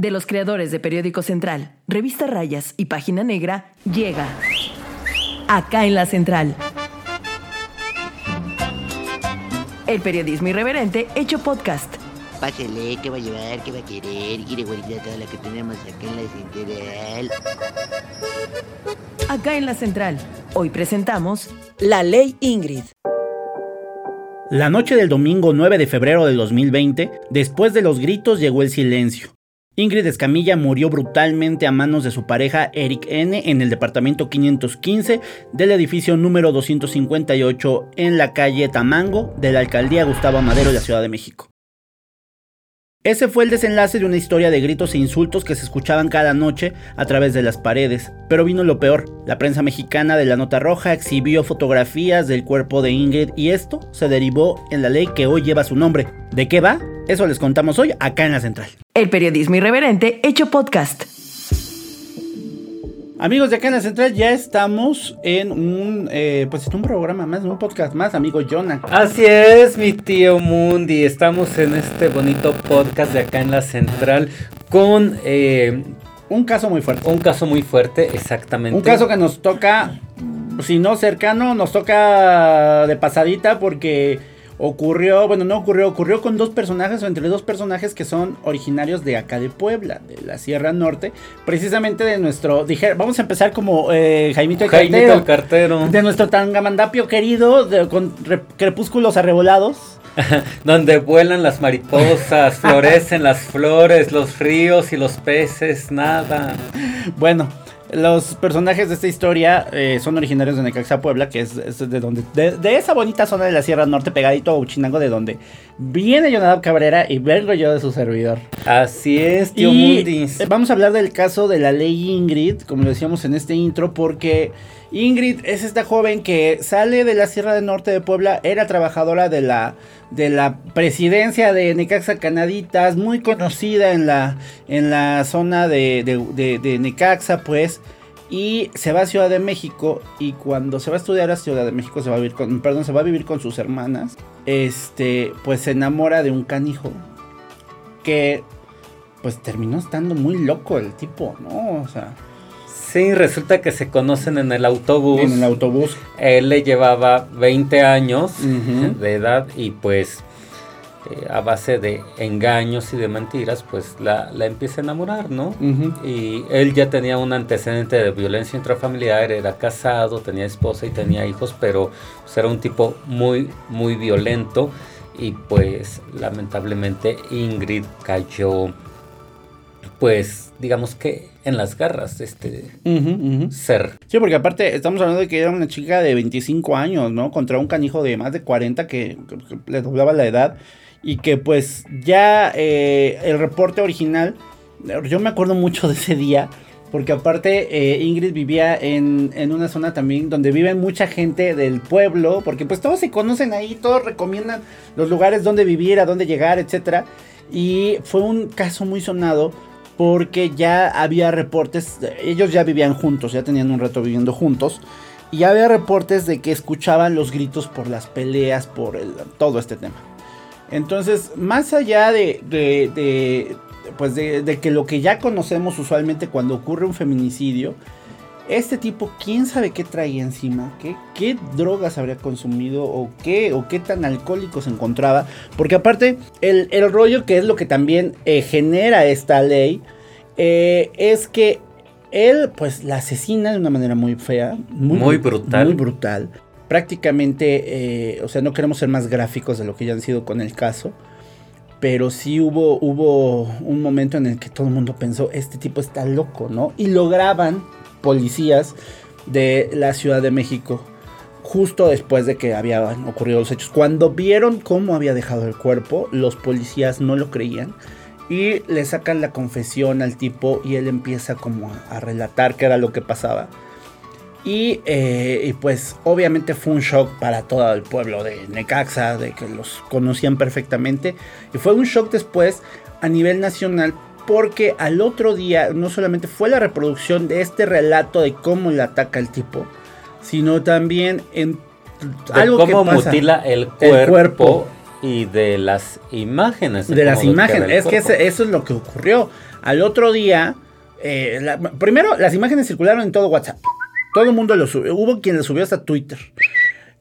de los creadores de Periódico Central, Revista Rayas y Página Negra, llega acá en la Central. El periodismo irreverente hecho podcast. Pásele, ¿qué va a llevar? ¿Qué va a querer? Quiere guardar toda la que tenemos acá en la central. Acá en la Central. Hoy presentamos La Ley Ingrid. La noche del domingo 9 de febrero del 2020, después de los gritos llegó el silencio. Ingrid Escamilla murió brutalmente a manos de su pareja Eric N. en el departamento 515 del edificio número 258 en la calle Tamango de la alcaldía Gustavo Madero de la Ciudad de México. Ese fue el desenlace de una historia de gritos e insultos que se escuchaban cada noche a través de las paredes. Pero vino lo peor. La prensa mexicana de la Nota Roja exhibió fotografías del cuerpo de Ingrid y esto se derivó en la ley que hoy lleva su nombre. ¿De qué va? Eso les contamos hoy acá en la central. El periodismo irreverente hecho podcast. Amigos de acá en la central, ya estamos en un, eh, pues un programa más, un podcast más, amigo Jonah. Así es, mi tío Mundi. Estamos en este bonito podcast de acá en la central con eh, un caso muy fuerte. Un caso muy fuerte, exactamente. Un caso que nos toca, si no cercano, nos toca de pasadita porque ocurrió, bueno, no ocurrió, ocurrió con dos personajes o entre dos personajes que son originarios de acá de Puebla, de la Sierra Norte, precisamente de nuestro, dije, vamos a empezar como eh, Jaimito el Jaimito Cartero, el Cartero, de nuestro tangamandapio querido, de, con crepúsculos arrebolados. Donde vuelan las mariposas, florecen las flores, los ríos y los peces, nada. Bueno, los personajes de esta historia eh, son originarios de Necaxa, Puebla, que es, de donde de, esa bonita zona de la Sierra Norte, pegadito a Uchinango, de donde viene Jonadab Cabrera y vengo yo de su servidor. Así es, tío Mundis. Vamos a hablar del caso de la ley Ingrid, como lo decíamos en este intro, porque Ingrid es esta joven que sale de la Sierra Norte de Puebla, era trabajadora de la de la presidencia de Necaxa Canaditas, muy conocida en la, en la zona de, de, Necaxa, pues. Y se va a Ciudad de México. Y cuando se va a estudiar a Ciudad de México, se va a vivir con. Perdón, se va a vivir con sus hermanas. Este. Pues se enamora de un canijo. Que. Pues terminó estando muy loco el tipo, ¿no? O sea. Sí, resulta que se conocen en el autobús. En el autobús. Él le llevaba 20 años de edad y pues eh, a base de engaños y de mentiras, pues la, empieza a enamorar, ¿no? Y él ya tenía un antecedente de violencia intrafamiliar, era casado, tenía esposa y tenía hijos, pero pues, era un tipo muy, muy violento y pues lamentablemente Ingrid cayó pues digamos que en las garras de este ser. Sí, porque aparte estamos hablando de que era una chica de 25 años, ¿no? Contra un canijo de más de 40 que, le doblaba la edad y que pues ya eh, el reporte original, yo me acuerdo mucho de ese día. Porque aparte eh, Ingrid vivía en, en, una zona también donde vive mucha gente del pueblo. Porque pues todos se conocen ahí, todos recomiendan los lugares donde vivir, a dónde llegar, etc. Y fue un caso muy sonado porque ya había reportes, ellos ya vivían juntos, ya tenían un rato viviendo juntos, y había reportes de que escuchaban los gritos por las peleas, por todo este tema. Entonces, más allá de, de, pues de, que lo que ya conocemos usualmente cuando ocurre un feminicidio, este tipo, quién sabe qué traía encima, qué, qué drogas habría consumido o qué, o qué tan alcohólico se encontraba. Porque aparte, el, rollo que es lo que también eh, genera esta ley, eh, es que él pues la asesina de una manera muy fea, muy, brutal. Muy brutal. Prácticamente, eh, o sea, no queremos ser más gráficos de lo que ya han sido con el caso. Pero sí hubo, hubo un momento en el que todo el mundo pensó, este tipo está loco, ¿no? Y lograban policías de la Ciudad de México justo después de que habían ocurrido los hechos. Cuando vieron cómo había dejado el cuerpo, los policías no lo creían y le sacan la confesión al tipo y él empieza como a, relatar qué era lo que pasaba. Y, eh, y, pues obviamente fue un shock para todo el pueblo de Necaxa, de que los conocían perfectamente. Y fue un shock después a nivel nacional porque al otro día no solamente fue la reproducción de este relato de cómo le ataca el tipo, sino también en algo cómo que mutila el cuerpo, y de las imágenes. De, las imágenes, es que eso es lo que ocurrió. Al otro día, eh, la- primero las imágenes circularon en todo WhatsApp. Todo el mundo lo subió. Hubo quien lo subió hasta Twitter.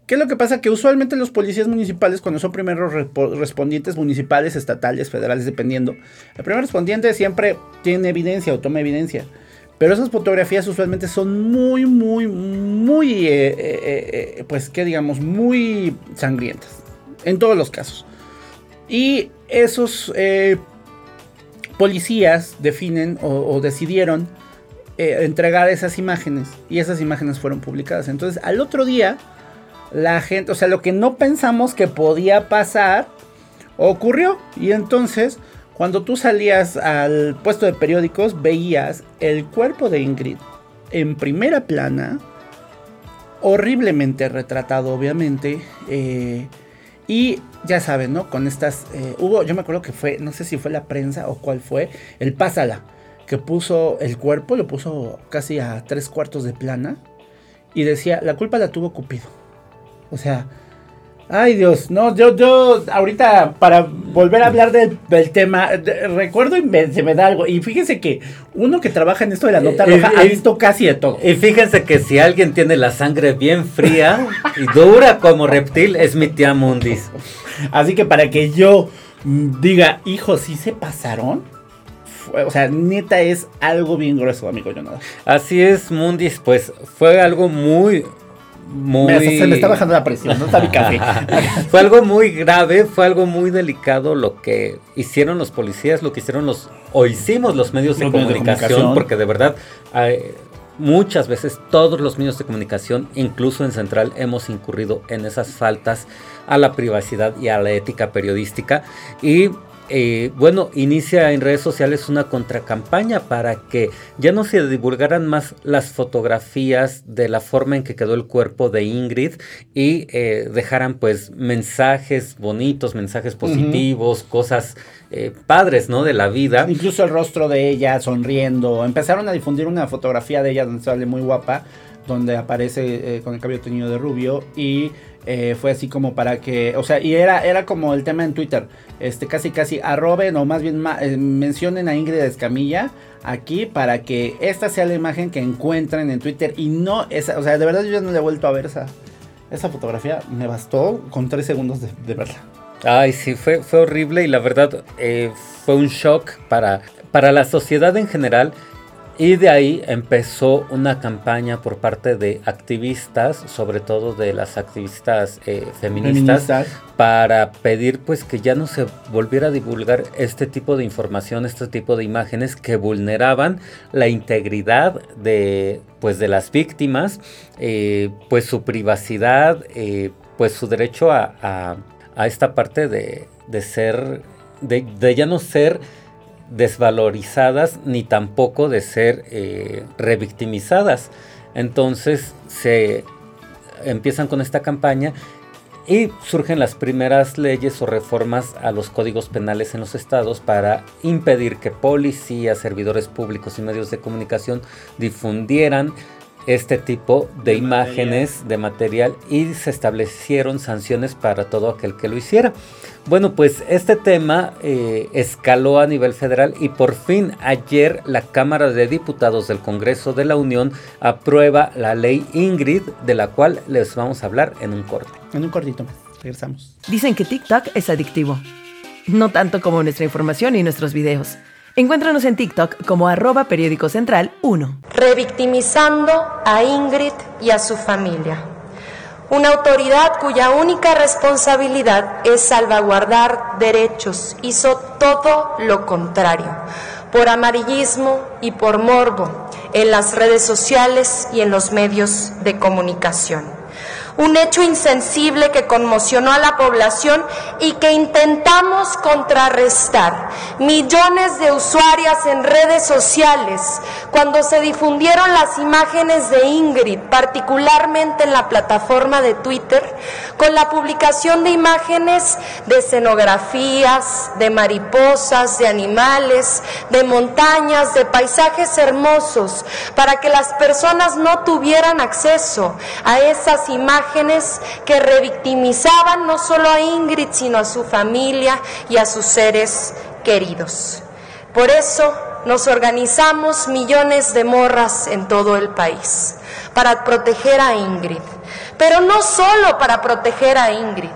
¿Qué es lo que pasa? Que usualmente los policías municipales, cuando son primeros respondientes municipales, estatales, federales, dependiendo, el primer respondiente siempre tiene evidencia o toma evidencia. Pero esas fotografías usualmente son muy, muy, muy, eh, eh, eh, pues, que digamos, muy sangrientas. En todos los casos. Y esos policías definen o decidieron eh, entregar esas imágenes. Y esas imágenes fueron publicadas. Entonces, al otro día, la gente, o sea, lo que no pensamos que podía pasar, ocurrió. Y entonces, cuando tú salías al puesto de periódicos, veías el cuerpo de Ingrid en primera plana, horriblemente retratado, obviamente. eh, y ya saben, ¿no? Con estas. eh, hubo, yo me acuerdo que fue, no sé si fue la prensa o cuál fue, el Pásala, que puso el cuerpo, lo puso casi a tres cuartos de plana. Y decía, la culpa la tuvo Cupido. O sea, ay Dios, no, yo, yo, ahorita para volver a hablar del, del tema, de- recuerdo y me- se me da algo. Y fíjense que uno que trabaja en esto de la nota Eh, roja eh, ha eh, visto casi de todo. Y fíjense que si alguien tiene la sangre bien fría y dura como reptil, es mi tía Mundis. Así que para que yo diga, hijo, ¿sí se pasaron? O sea, neta es algo bien grueso, amigo Jonathan. Así es, Mundis, pues fue algo muy, muy... Se me está bajando la presión, no está mi café. fue algo muy grave, fue algo muy delicado lo que hicieron los policías, lo que hicieron los, o hicimos los medios de, comunicación, comunicación. porque de verdad, eh, muchas veces todos los medios de comunicación, incluso en Central, hemos incurrido en esas faltas a la privacidad y a la ética periodística. Y eh, bueno, inicia en redes sociales una contracampaña para que ya no se divulgaran más las fotografías de la forma en que quedó el cuerpo de Ingrid y eh, dejaran pues mensajes bonitos, mensajes positivos, cosas eh, padres, ¿no? De la vida. Incluso el rostro de ella sonriendo. Empezaron a difundir una fotografía de ella donde sale muy guapa, donde aparece con el cabello teñido de rubio y eh, fue así como para que, o sea, y era, era como el tema en Twitter, este casi casi arroben o más bien ma- eh, mencionen a Ingrid Escamilla aquí para que esta sea la imagen que encuentren en Twitter y no esa, o sea, de verdad yo ya no le he vuelto a ver esa, esa fotografía, me bastó con tres segundos de, de verla. Ay, sí, fue, fue horrible y la verdad eh, fue un shock para, para la sociedad en general. Y de ahí empezó una campaña por parte de activistas, sobre todo de las activistas eh, feministas, Feministas. para pedir pues que ya no se volviera a divulgar este tipo de información, este tipo de imágenes que vulneraban la integridad de pues de las víctimas, eh, pues su privacidad, eh, pues su derecho a, a- a esta parte de, de ser, de, de ya no ser desvalorizadas ni tampoco de ser eh, revictimizadas. Entonces se empiezan con esta campaña y surgen las primeras leyes o reformas a los códigos penales en los estados para impedir que policías, servidores públicos y medios de comunicación difundieran este tipo de, De imágenes, de material y se establecieron sanciones para todo aquel que lo hiciera. Bueno, pues este tema eh, escaló a nivel federal y por fin ayer la Cámara de Diputados del Congreso de la Unión aprueba la ley Ingrid, de la cual les vamos a hablar en un corte. En un cortito, regresamos. Dicen que TikTok es adictivo. No tanto como nuestra información y nuestros videos. Encuéntranos en TikTok como arroba periódico central 1. revictimizando a Ingrid y a su familia. Una autoridad cuya única responsabilidad es salvaguardar derechos hizo todo lo contrario, por amarillismo y por morbo en las redes sociales y en los medios de comunicación un hecho insensible que conmocionó a la población y que intentamos contrarrestar. Millones de usuarias en redes sociales, cuando se difundieron las imágenes de Ingrid, particularmente en la plataforma de Twitter, con la publicación de imágenes de escenografías, de mariposas, de animales, de montañas, de paisajes hermosos, para que las personas no tuvieran acceso a esas imágenes que revictimizaban no solo a Ingrid, sino a su familia y a sus seres queridos. Por eso nos organizamos millones de morras en todo el país para proteger a Ingrid. Pero no solo para proteger a Ingrid.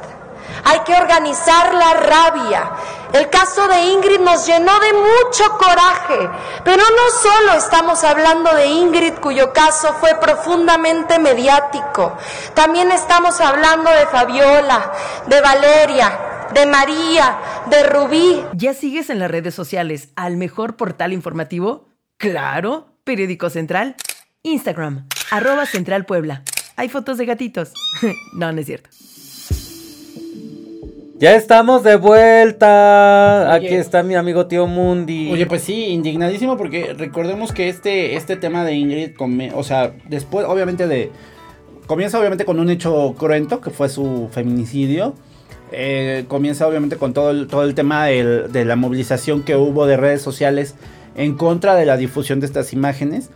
Hay que organizar la rabia. El caso de Ingrid nos llenó de mucho coraje, pero no solo estamos hablando de Ingrid cuyo caso fue profundamente mediático, también estamos hablando de Fabiola, de Valeria, de María, de Rubí. ¿Ya sigues en las redes sociales al mejor portal informativo? Claro, Periódico Central. Instagram, arroba Central Puebla. Hay fotos de gatitos. no, no es cierto. Ya estamos de vuelta. Aquí está mi amigo tío Mundi. Oye, pues sí, indignadísimo porque recordemos que este, este tema de Ingrid, o sea, después obviamente de... Comienza obviamente con un hecho cruento que fue su feminicidio. Eh, comienza obviamente con todo el, todo el tema de la movilización que hubo de redes sociales en contra de la difusión de estas imágenes.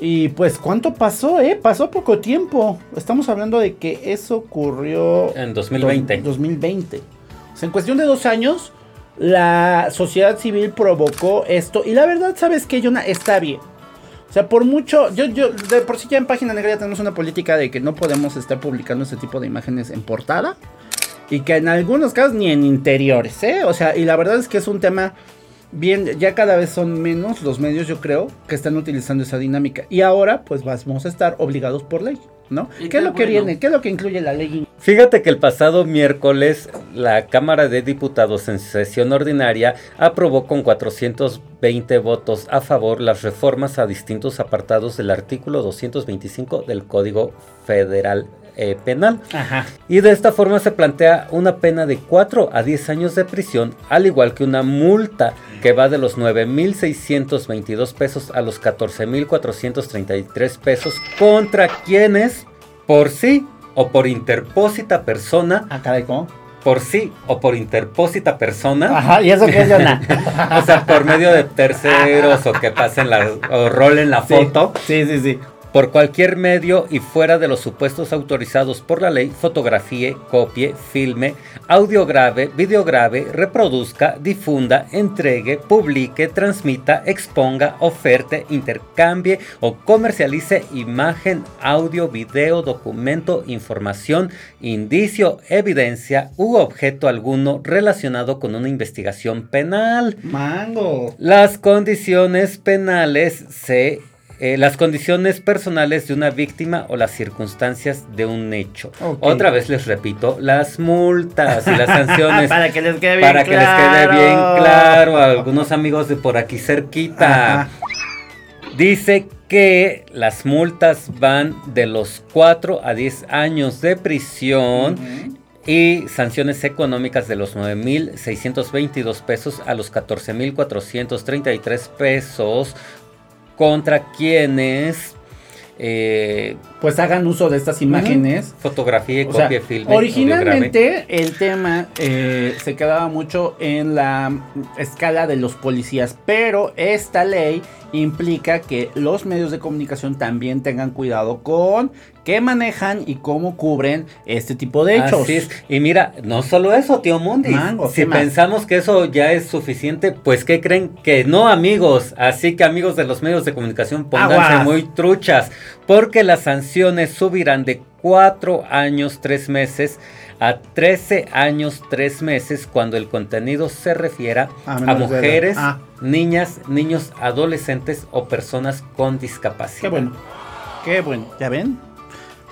Y pues, ¿cuánto pasó, eh? Pasó poco tiempo. Estamos hablando de que eso ocurrió... En 2020. 2020. O sea, en cuestión de dos años, la sociedad civil provocó esto. Y la verdad, ¿sabes qué, Jonah? Está bien. O sea, por mucho, yo, yo, de por sí ya en Página Negra ya tenemos una política de que no podemos estar publicando este tipo de imágenes en portada. Y que en algunos casos ni en interiores, ¿eh? O sea, y la verdad es que es un tema bien, ya cada vez son menos los medios, yo creo, que están utilizando esa dinámica. Y ahora, pues vamos a estar obligados por ley, ¿no? ¿Qué es lo que viene? ¿Qué es lo que incluye la ley? Fíjate que el pasado miércoles la Cámara de Diputados en sesión ordinaria aprobó con 420 votos a favor las reformas a distintos apartados del artículo 225 del Código Federal eh, penal. Y de esta forma se plantea una pena de 4 a 10 años de prisión, al igual que una multa que va de los 9.622 pesos a los 14.433 pesos contra quienes por sí o por interpósita persona. Ah, por sí o por interpósita persona. Ajá, ¿y eso qué es, o sea, por medio de terceros o que pasen la, o rolen la foto. Sí, sí, sí por cualquier medio y fuera de los supuestos autorizados por la ley, fotografíe, copie, filme, audiograve, videograve, reproduzca, difunda, entregue, publique, transmita, exponga, oferte, intercambie o comercialice imagen, audio, video, documento, información, indicio, evidencia u objeto alguno relacionado con una investigación penal. Mango. Las condiciones penales se eh, las condiciones personales de una víctima o las circunstancias de un hecho. Otra vez les repito, las multas y las sanciones. para que les quede bien para que les quede bien claro a algunos amigos de por aquí cerquita. Dice que las multas van de los 4 a 10 años de prisión. y sanciones económicas de los 9.622 pesos a los 14.433 pesos contra quienes eh, pues hagan uso de estas imágenes. Fotografía, copia, filme. Originalmente el tema eh, se quedaba mucho en la escala de los policías, pero esta ley implica que los medios de comunicación también tengan cuidado con qué manejan y cómo cubren este tipo de hechos. Así es. Y mira, no solo eso, tío Mundi. si pensamos que eso ya es suficiente, pues ¿qué creen? Que no, amigos. Así que amigos de los medios de comunicación, pónganse muy truchas, porque las sanciones subirán de 4 años 3 meses a 13 años 3 meses cuando el contenido se refiera a, mujeres, ah. niñas, niños, adolescentes o personas con discapacidad. Qué bueno, qué bueno, ¿ya ven?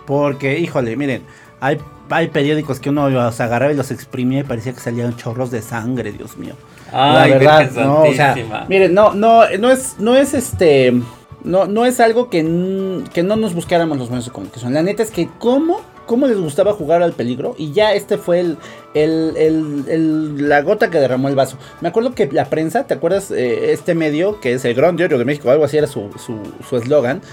Porque, híjole, miren, hay, hay periódicos que uno los agarraba y los exprimía y parecía que salían chorros de sangre, Dios mío. Ay, la verdad, no, o sea, miren, no, no, no es, no es este, no, no es algo que, que no nos buscáramos los medios de comunicación. La neta es que cómo cómo les gustaba jugar al peligro y ya este fue el, el, la gota que derramó el vaso. Me acuerdo que la prensa, ¿te acuerdas? Eh, este medio, que es el Gran Diario de México, algo así era su eslogan, su,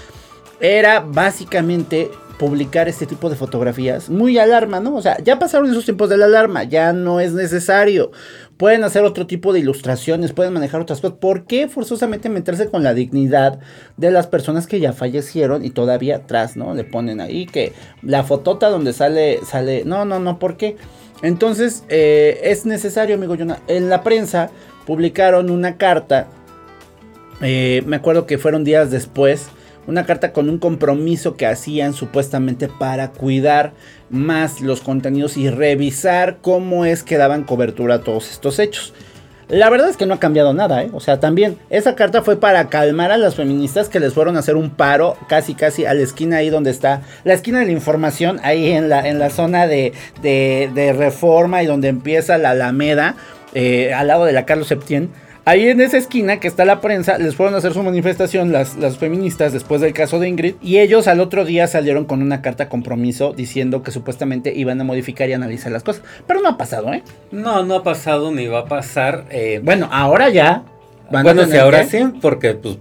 era básicamente publicar este tipo de fotografías. Muy alarma, ¿no? O sea, ya pasaron esos tiempos de la alarma, ya no es necesario. Pueden hacer otro tipo de ilustraciones, pueden manejar otras cosas. ¿Por qué forzosamente meterse con la dignidad de las personas que ya fallecieron y todavía atrás, ¿no? Le ponen ahí que la fotota donde sale, sale, no, no, no, ¿por qué? Entonces, eh, es necesario, amigo Jonah. En la prensa publicaron una carta Eh, me acuerdo que fueron días después. Una carta con un compromiso que hacían supuestamente para cuidar más los contenidos y revisar cómo es que daban cobertura a todos estos hechos. La verdad es que no ha cambiado nada, ¿eh? O sea, también esa carta fue para calmar a las feministas que les fueron a hacer un paro casi casi a la esquina ahí donde está, la esquina de la información, ahí en la, en la zona de, de, reforma y donde empieza la Alameda, eh, al lado de la Carlos Septién Ahí en esa esquina que está la prensa, les fueron a hacer su manifestación las, las feministas después del caso de Ingrid. Y ellos al otro día salieron con una carta compromiso diciendo que supuestamente iban a modificar y analizar las cosas. Pero no ha pasado, ¿eh? No, no ha pasado ni va a pasar. Eh, bueno, ahora ya. bueno, sí, ahora sí, porque pues,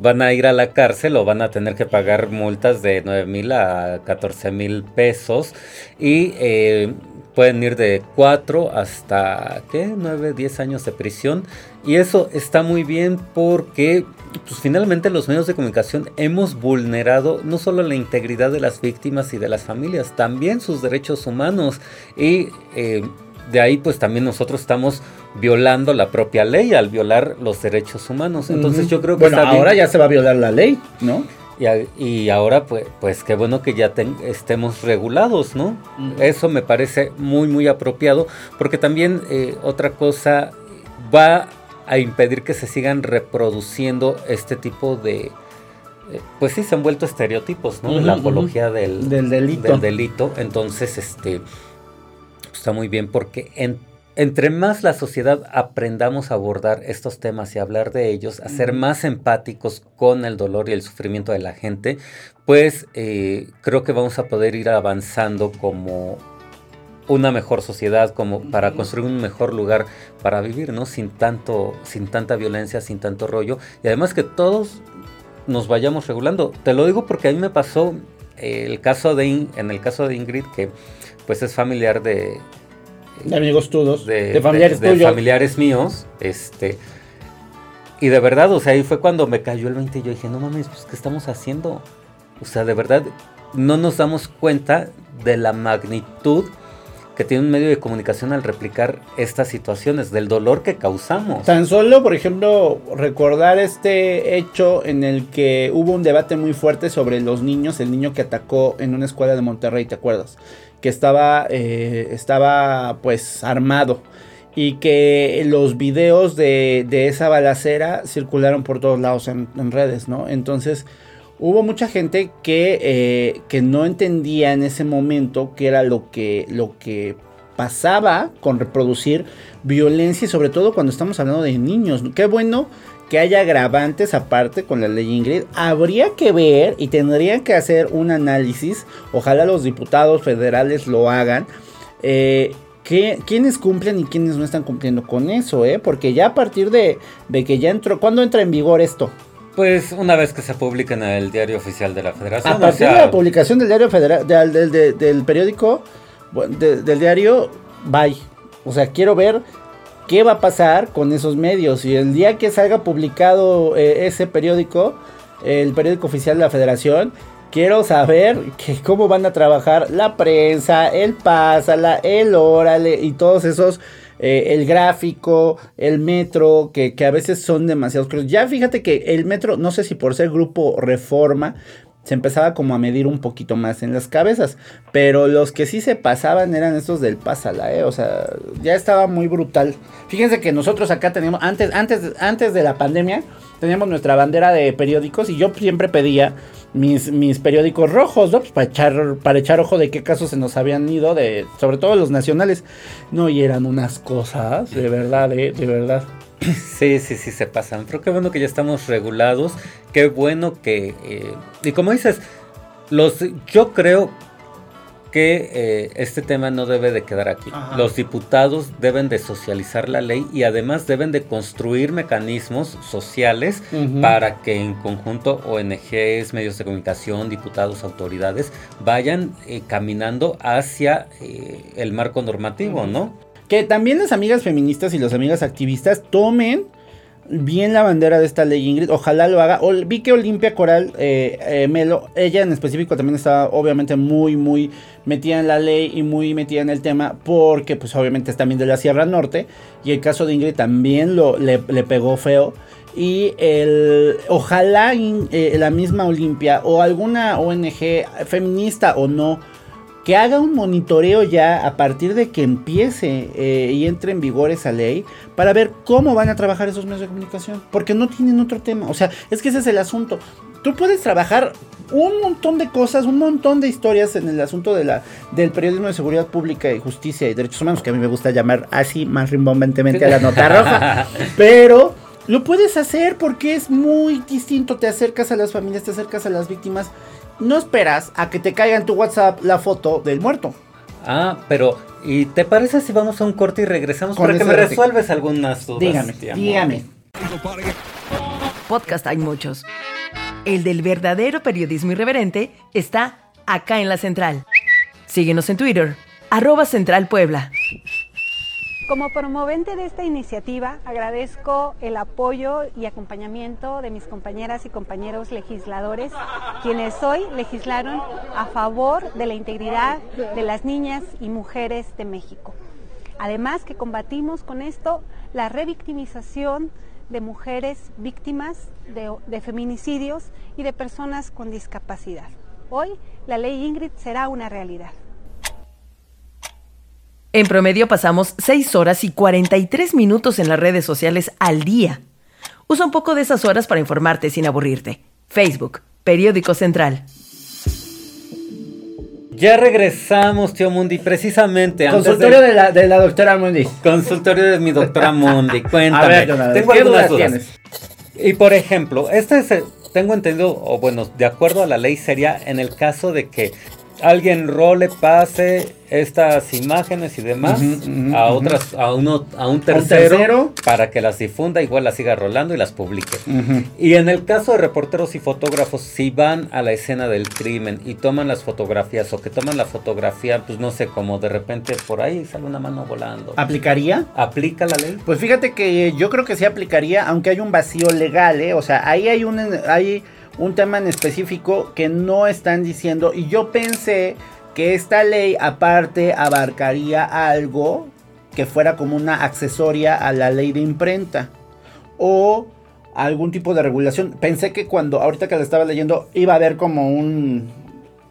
van a ir a la cárcel o van a tener que pagar multas de 9 mil a 14 mil pesos. Y eh, pueden ir de 4 hasta, ¿qué? 9, 10 años de prisión. Y eso está muy bien porque pues, finalmente los medios de comunicación hemos vulnerado no solo la integridad de las víctimas y de las familias, también sus derechos humanos. Y eh, de ahí pues también nosotros estamos violando la propia ley al violar los derechos humanos. Entonces yo creo que... Bueno, ahora ya se va a violar la ley, ¿no? Y, ahora, pues, pues qué bueno que ya estemos regulados, ¿no? Eso me parece muy, muy apropiado, porque también eh, otra cosa va a impedir que se sigan reproduciendo este tipo de, eh, pues sí, se han vuelto estereotipos, ¿no? la apología del, del, delito. del delito. Entonces, este, está muy bien porque en entre más la sociedad aprendamos a abordar estos temas y hablar de ellos, a ser más empáticos con el dolor y el sufrimiento de la gente, pues eh, creo que vamos a poder ir avanzando como una mejor sociedad, como para construir un mejor lugar para vivir, ¿no? Sin tanto, sin tanta violencia, sin tanto rollo. Y además que todos nos vayamos regulando. Te lo digo porque a mí me pasó el caso de en el caso de Ingrid, que pues es familiar de, de amigos tuyos, de, familiares de, familiares míos, este, y de verdad, o sea, ahí fue cuando me cayó el 20 y yo dije, no mames, pues, ¿qué estamos haciendo? O sea, de verdad, no nos damos cuenta de la magnitud que tiene un medio de comunicación al replicar estas situaciones, del dolor que causamos. Tan solo, por ejemplo, recordar este hecho en el que hubo un debate muy fuerte sobre los niños, el niño que atacó en una escuela de Monterrey, ¿te acuerdas? que estaba, eh, estaba pues armado y que los videos de, esa balacera circularon por todos lados en, redes, ¿no? Entonces hubo mucha gente que, eh, que, no entendía en ese momento qué era lo que, lo que pasaba con reproducir violencia y sobre todo cuando estamos hablando de niños. Qué bueno que haya agravantes aparte con la ley Ingrid, habría que ver y tendrían que hacer un análisis, ojalá los diputados federales lo hagan, eh, que, quiénes cumplen y quiénes no están cumpliendo con eso, ¿eh? porque ya a partir de, que ya entró, ¿cuándo entra en vigor esto? Pues una vez que se publica en el diario oficial de la federación. A partir de la publicación del diario federal, del, periódico, del diario, bye. O sea, quiero ver qué va a pasar con esos medios. Y el día que salga publicado eh, ese periódico, el periódico oficial de la federación, quiero saber que cómo van a trabajar la prensa, el Pásala, el Órale y todos esos. Eh, el gráfico, el metro, que, que a veces son demasiados. Ya fíjate que el metro, no sé si por ser grupo reforma, se empezaba como a medir un poquito más en las cabezas. Pero los que sí se pasaban eran estos del Pásala, ¿eh? O sea, ya estaba muy brutal. Fíjense que nosotros acá teníamos, antes, antes, antes de la pandemia, teníamos nuestra bandera de periódicos y yo siempre pedía mis, mis periódicos rojos, ¿no? Pues para echar, para echar ojo de qué casos se nos habían ido, de, sobre todo los nacionales. No, y eran unas cosas, de verdad, ¿eh? De verdad. Sí, sí, sí, se pasan. Pero qué bueno que ya estamos regulados. Qué bueno que... Eh, y como dices, los, yo creo que eh, este tema no debe de quedar aquí. Los diputados deben de socializar la ley y además deben de construir mecanismos sociales para que en conjunto ONGs, medios de comunicación, diputados, autoridades vayan eh, caminando hacia el marco normativo, ¿no? Que también las amigas feministas y las amigas activistas tomen bien la bandera de esta ley, Ingrid. Ojalá lo haga. vi que Olimpia Coral, eh, eh, Melo, ella en específico también estaba obviamente muy, muy metida en la ley y muy metida en el tema porque pues obviamente es también de la Sierra Norte. Y el caso de Ingrid también lo, le, pegó feo. Y el, ojalá eh, la misma Olimpia o alguna ONG feminista o no que haga un monitoreo ya a partir de que empiece eh, y entre en vigor esa ley para ver cómo van a trabajar esos medios de comunicación. Porque no tienen otro tema. O sea, es que ese es el asunto. Tú puedes trabajar un montón de cosas, un montón de historias en el asunto de la, del periodismo de seguridad pública y justicia y derechos humanos, que a mí me gusta llamar así más rimbombantemente a la nota roja. Pero lo puedes hacer porque es muy distinto. Te acercas a las familias, te acercas a las víctimas no esperas a que te caiga en tu WhatsApp la foto del muerto. Ah, pero ¿y te parece si vamos a un corte y regresamos para que me resuelves algunas dudas? Dígame, dígame. Podcast hay muchos. El del verdadero periodismo irreverente está acá en la central. Síguenos en Twitter, arroba Central Puebla. Como promovente de esta iniciativa, agradezco el apoyo y acompañamiento de mis compañeras y compañeros legisladores, quienes hoy legislaron a favor de la integridad de las niñas y mujeres de México. Además que combatimos con esto la revictimización de mujeres víctimas de, de feminicidios y de personas con discapacidad. Hoy la ley Ingrid será una realidad. En promedio pasamos 6 horas y 43 minutos en las redes sociales al día. Usa un poco de esas horas para informarte sin aburrirte. Facebook, Periódico Central. Ya regresamos, tío Mundi, precisamente. Consultorio de... la, de la doctora Mundi. Consultorio de mi doctora Mundi, cuéntame. A ver, Tengo algunas dudas. Y por ejemplo, este es, tengo entendido, o bueno, de acuerdo a la ley sería en el caso de que alguien role, pase estas imágenes y demás a otras, a uno, a un tercero, para que las difunda, igual las siga rolando y las publique. Y en el caso de reporteros y fotógrafos, si van a la escena del crimen y toman las fotografías o que toman la fotografía, pues no sé, como de repente por ahí sale una mano volando. ¿Aplicaría? ¿Aplica la ley? Pues fíjate que yo creo que sí aplicaría, aunque hay un vacío legal, ¿eh? O sea, ahí hay un... Hay un tema en específico que no están diciendo y yo pensé que esta ley aparte abarcaría algo que fuera como una accesoria a la ley de imprenta o algún tipo de regulación. Pensé que cuando ahorita que la estaba leyendo iba a haber como un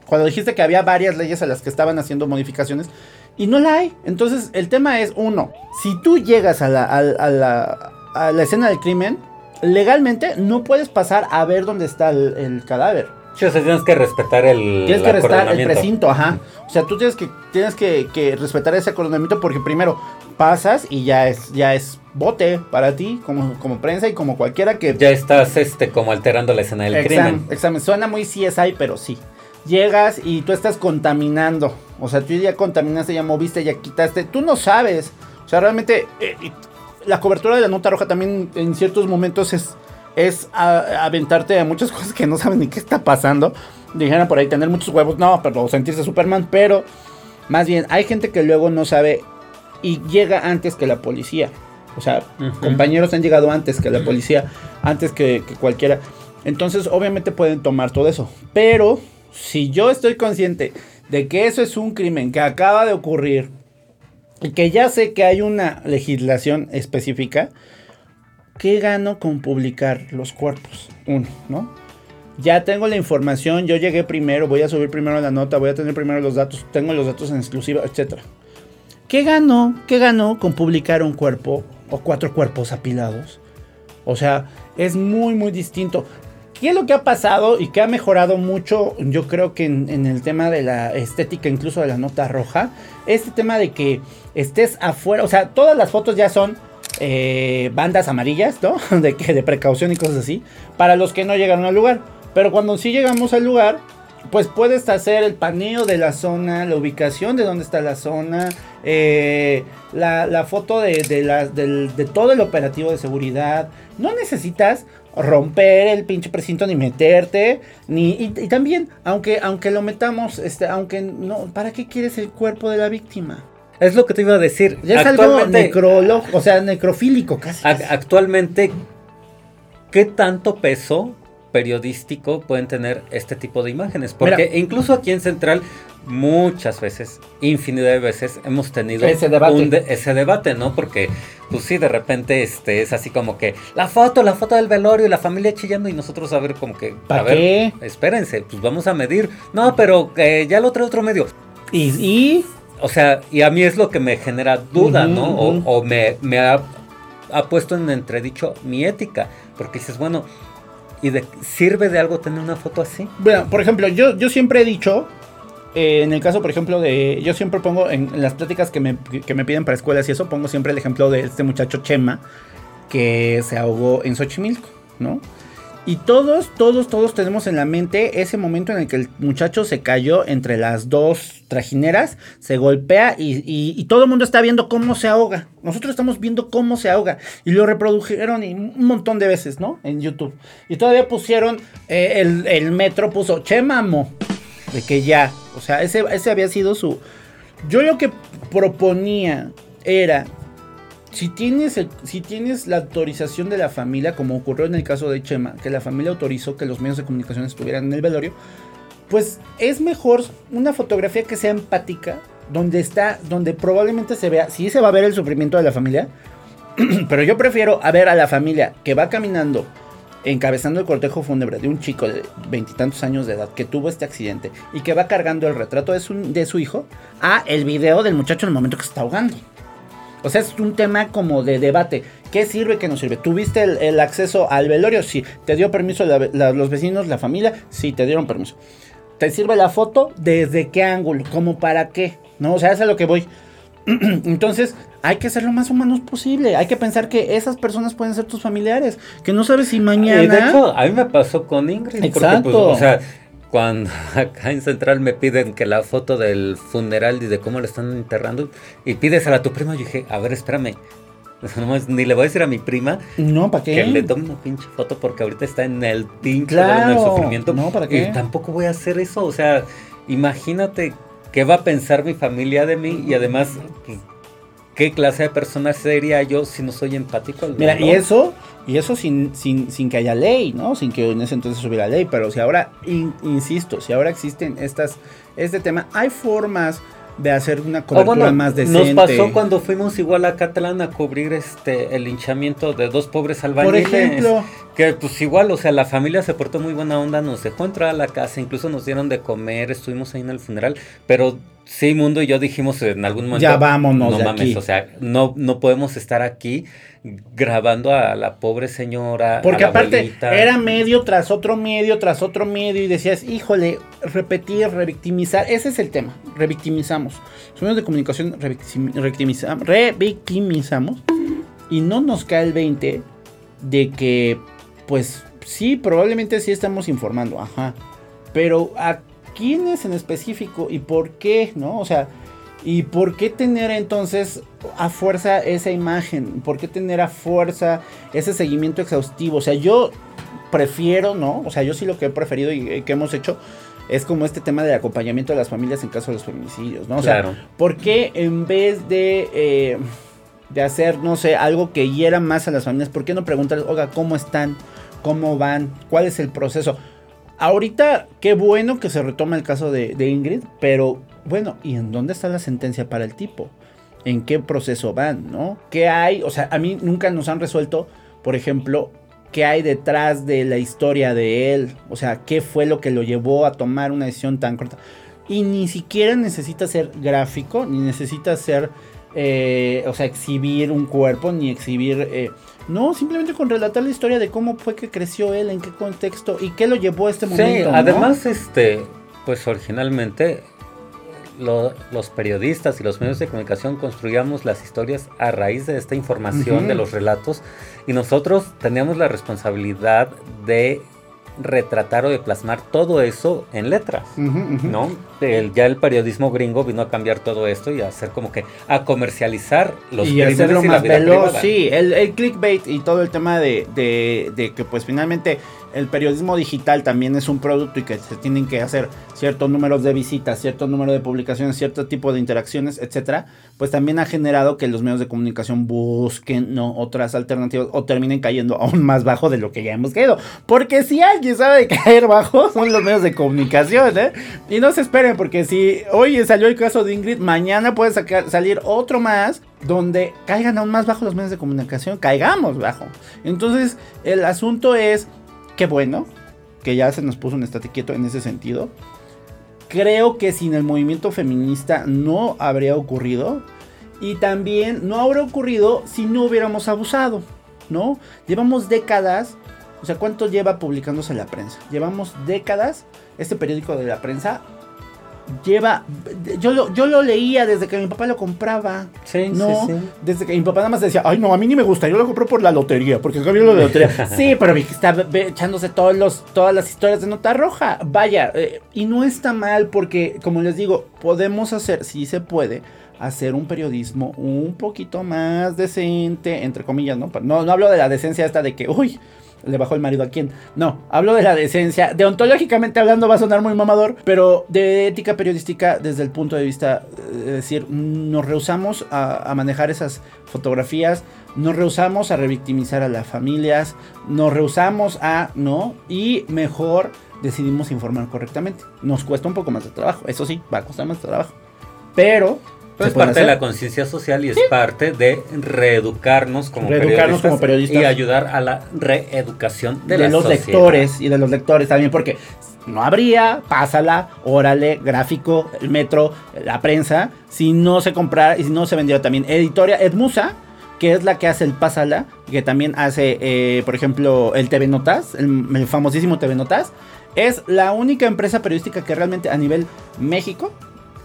cuando dijiste que había varias leyes a las que estaban haciendo modificaciones y no la hay. Entonces el tema es uno, si tú llegas a la, a la, a la escena del crimen legalmente no puedes pasar a ver dónde está el, cadáver. Sí, o sea, tienes que respetar el Tienes que respetar el precinto, ajá. O sea, tú tienes que tienes que, respetar ese acordonamiento porque primero pasas y ya es ya es bote para ti como, como prensa y como cualquiera que ya estás este como alterando la escena del crimen. Examen, suena muy CSI, pero sí. Llegas y tú estás contaminando. O sea, tú ya contaminaste, ya moviste, ya quitaste. Tú no sabes. O sea, realmente eh, la cobertura de la nota roja también en ciertos momentos es, es aventarte a muchas cosas que no saben ni qué está pasando. Dijeron por ahí tener muchos huevos, no, pero sentirse Superman, pero más bien hay gente que luego no sabe y llega antes que la policía. O sea, compañeros han llegado antes que la policía, antes que, que cualquiera. Entonces, obviamente pueden tomar todo eso. Pero si yo estoy consciente de que eso es un crimen que acaba de ocurrir que ya sé que hay una legislación específica, ¿qué gano con publicar los cuerpos? Uno, ¿no? Ya tengo la información, yo llegué primero, voy a subir primero la nota, voy a tener primero los datos, tengo los datos en exclusiva, etc. ¿Qué gano? ¿Qué gano con publicar un cuerpo o cuatro cuerpos apilados? O sea, es muy, muy distinto. ¿Qué es lo que ha pasado y que ha mejorado mucho, yo creo que en, el tema de la estética, incluso de la nota roja? Este tema de que estés afuera, o sea, todas las fotos ya son eh, bandas amarillas, ¿no? De, de precaución y cosas así, para los que no llegaron al lugar. Pero cuando sí llegamos al lugar, pues puedes hacer el paneo de la zona, la ubicación de dónde está la zona, eh, la, foto de, de, todo el operativo de seguridad. No necesitas romper el pinche precinto ni meterte ni y, también aunque aunque lo metamos este aunque no para qué quieres el cuerpo de la víctima es lo que te iba a decir ya es algo necrológico o sea necrofílico casi actualmente ¿qué tanto peso periodístico pueden tener este tipo de imágenes? Porque incluso aquí en Central muchas veces, infinidad de veces, hemos tenido ese debate, ese debate ¿no? Porque, pues sí, de repente este, es así como que la foto, la foto del velorio, y la familia chillando y nosotros a ver como que... ¿Para a ver, qué? Espérense, pues vamos a medir. No, pero eh, ya lo trae otro medio. ¿Y, ¿Y? O sea, y a mí es lo que me genera duda, ¿no? O, me, me ha, puesto en entredicho mi ética. Porque dices, bueno, ¿y de, sirve de algo tener una foto así? Bueno, por ejemplo, yo, yo siempre he dicho eh, en el caso, por ejemplo, de. Yo siempre pongo en, las pláticas que me, que me, piden para escuelas y eso, pongo siempre el ejemplo de este muchacho Chema que se ahogó en Xochimilco, ¿no? Y todos, todos, todos tenemos en la mente ese momento en el que el muchacho se cayó entre las dos trajineras, se golpea y, todo el mundo está viendo cómo se ahoga. Nosotros estamos viendo cómo se ahoga. Y lo reprodujeron un montón de veces, ¿no? En YouTube. Y todavía pusieron, eh, el, metro puso Chemamo de que ya, o sea, ese, ese había sido su... Yo lo que proponía era, si tienes, si tienes la autorización de la familia, como ocurrió en el caso de Chema, que la familia autorizó que los medios de comunicación estuvieran en el velorio, pues es mejor una fotografía que sea empática, donde está, donde probablemente se vea, sí se va a ver el sufrimiento de la familia, pero yo prefiero ver a la familia que va caminando encabezando el cortejo fúnebre de un chico de veintitantos años de edad que tuvo este accidente y que va cargando el retrato de su, de su hijo a el video del muchacho en el momento que se está ahogando. O sea, es un tema como de debate. ¿Qué sirve, qué no sirve? ¿Tuviste el, acceso al velorio? Sí. ¿Te dio permiso los vecinos, la familia? Sí, te dieron permiso. ¿Te sirve la foto? ¿Desde qué ángulo? ¿Cómo para qué? ¿No? O sea, es a lo que voy. Entonces, hay que ser lo más humanos posible. Hay que pensar que esas personas pueden ser tus familiares. Que no sabes si mañana. Y de hecho, a mí me pasó con Ingrid. Pues, Exacto. o sea, cuando acá en Central me piden que la foto del funeral y de cómo le están enterrando y pides a la tu prima, yo dije, a ver, espérame. ni le voy a decir a mi prima no, ¿para qué? que le tome una pinche foto porque ahorita está en el pinche en el sufrimiento. No, ¿para qué? Y tampoco voy a hacer eso. O sea, imagínate qué va a pensar mi familia de mí y además, pues, ¿qué clase de persona sería yo si no soy empático? Mira, y eso, y eso sin, sin, sin, que haya ley, ¿no? Sin que en ese entonces hubiera ley, pero si ahora, insisto, si ahora existen estas, este tema, hay formas de hacer una cobertura más decente. Nos pasó cuando fuimos igual a Catalán a cubrir este el linchamiento de dos pobres albañiles. Por ejemplo. Que pues igual, o sea, la familia se portó muy buena onda, nos dejó entrar a la casa, incluso nos dieron de comer, estuvimos ahí en el funeral, pero sí, Mundo y yo dijimos en algún momento... Ya vámonos No mames, o sea, no, no podemos estar aquí grabando a la pobre señora. Porque aparte era medio tras otro medio, tras otro medio y decías, híjole, repetir, revictimizar, ese es el tema, revictimizamos. Los medios de comunicación revictimizamos, revictimizamos y no nos cae el 20 de que, pues sí, probablemente sí estamos informando, ajá, pero a quiénes en específico y por qué, ¿no? O sea... ¿Y por qué tener entonces a fuerza esa imagen? ¿Por qué tener a fuerza ese seguimiento exhaustivo? O sea, yo prefiero, ¿no? O sea, yo sí lo que he preferido y eh, que hemos hecho es como este tema del acompañamiento de las familias en caso de los feminicidios, ¿no? O sea, ¿por qué en vez de, eh, de hacer, no sé, algo que hiera más a las familias, ¿por qué no preguntarles, oiga, ¿cómo están? ¿Cómo van? ¿Cuál es el proceso? Ahorita, qué bueno que se retoma el caso de, de Ingrid, pero bueno, ¿y en dónde está la sentencia para el tipo? ¿En qué proceso van, no? ¿Qué hay? O sea, a mí nunca nos han resuelto, por ejemplo, qué hay detrás de la historia de él. O sea, qué fue lo que lo llevó a tomar una decisión tan corta. Y ni siquiera necesita ser gráfico, ni necesita ser, eh, o sea, exhibir un cuerpo, ni exhibir... Eh, no, simplemente con relatar la historia de cómo fue que creció él, en qué contexto y qué lo llevó a este momento. Sí, además, este, pues originalmente los periodistas y los medios de comunicación construíamos las historias a raíz de esta información, de los relatos, y nosotros teníamos la responsabilidad de retratar o de plasmar todo eso en letras, ¿no? ya el periodismo gringo vino a cambiar todo esto y a hacer como que a comercializar los y hacerlo más veloz, sí, el, clickbait y todo el tema de, de, de que pues finalmente el periodismo digital también es un producto y que se tienen que hacer ciertos números de visitas, cierto número de publicaciones, cierto tipo de interacciones, etcétera, pues también ha generado que los medios de comunicación busquen no otras alternativas o terminen cayendo aún más bajo de lo que ya hemos caído. Porque si alguien sabe caer bajo, son los medios de comunicación, ¿eh? Y no se esperen, porque si hoy salió el caso de Ingrid, mañana puede salir otro más donde caigan aún más bajo los medios de comunicación, caigamos bajo. Entonces, el asunto es que bueno, que ya se nos puso un estate quieto en ese sentido. Creo que sin el movimiento feminista no habría ocurrido. Y también no habría ocurrido si no hubiéramos abusado, ¿no? Llevamos décadas, o sea, ¿cuánto lleva publicándose la prensa? Llevamos décadas, este periódico de la prensa lleva. Yo lo, yo lo leía desde que mi papá lo compraba. Sí, no, sí, sí. Desde que mi papá nada más decía, ay, no, a mí ni me gusta, yo lo compré por la lotería, porque lo de lotería. sí, pero vi que está echándose todos los, todas las historias de nota roja. Vaya, eh, y no está mal, porque, como les digo, podemos hacer, sí se puede. Hacer un periodismo un poquito más decente, entre comillas, ¿no? No, no hablo de la decencia esta de que, uy, le bajó el marido a quién. No, hablo de la decencia. Deontológicamente hablando va a sonar muy mamador, pero de ética periodística desde el punto de vista, eh, es decir, nos rehusamos a, a manejar esas fotografías, nos rehusamos a revictimizar a las familias, nos rehusamos a, ¿no? Y mejor decidimos informar correctamente. Nos cuesta un poco más de trabajo, eso sí, va a costar más de trabajo. Pero... Pero es parte de la conciencia social y es parte de reeducarnos como, Reeducarnos periodistas como periodistas. y ayudar a la reeducación de, de, la los sociedad. lectores y de los lectores también, porque no habría, pásala, órale, gráfico, el metro, la prensa, si no se comprara y si no se vendiera también. Editoria Edmusa, que es la que hace el pásala, que también hace, eh, por ejemplo, el TV Notas, el, el famosísimo TV Notas, es la única empresa periodística que realmente a nivel México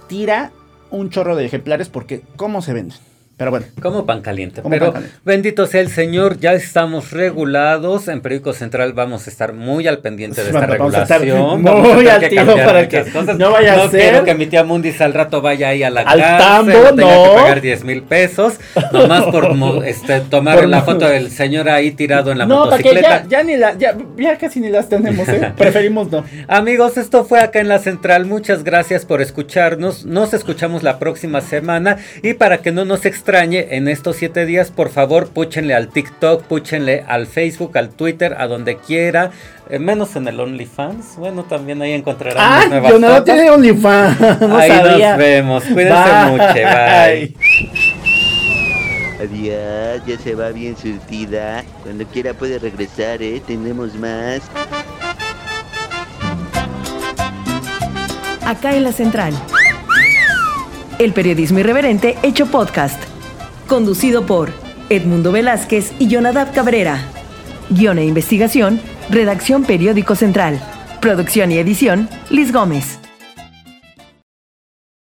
tira un chorro de ejemplares porque cómo se venden. Pero bueno. Como pan caliente. Como Pero pan caliente. bendito sea el Señor, ya estamos regulados. En Periódico Central vamos a estar muy al pendiente de esta Vamos a estar regulación. muy a tener al tiro para que cosas. no vaya a ser- quiero que mi tía Mundis al rato vaya ahí a la Al cárcel, tambo, tenga no. que pagar 10 mil pesos, nomás por mo- este, tomar Por la foto del señor ahí tirado en la no, para que motocicleta. ya, ya ni la, ya, ya casi ni las tenemos, ¿eh? Preferimos no. Amigos, esto fue acá en la central. Muchas gracias por escucharnos. Nos escuchamos la próxima semana. Y para que no nos extrañe en estos siete días, por favor, púchenle al TikTok, púchenle al Facebook, al Twitter, a donde quiera. eh, menos en el OnlyFans. Bueno, también ahí encontrarán Ah, mis nuevas yo no fotos. tiene OnlyFans. No ahí sabía. nos vemos. Cuídense Bye. mucho. Bye. Adiós, ya se va bien surtida. Cuando quiera puede regresar, ¿eh? Tenemos más. Acá en la central. El periodismo irreverente hecho podcast. Conducido por Edmundo Velázquez y Jonadab Cabrera. Guión e investigación, redacción Periódico Central. Producción y edición, Liz Gómez.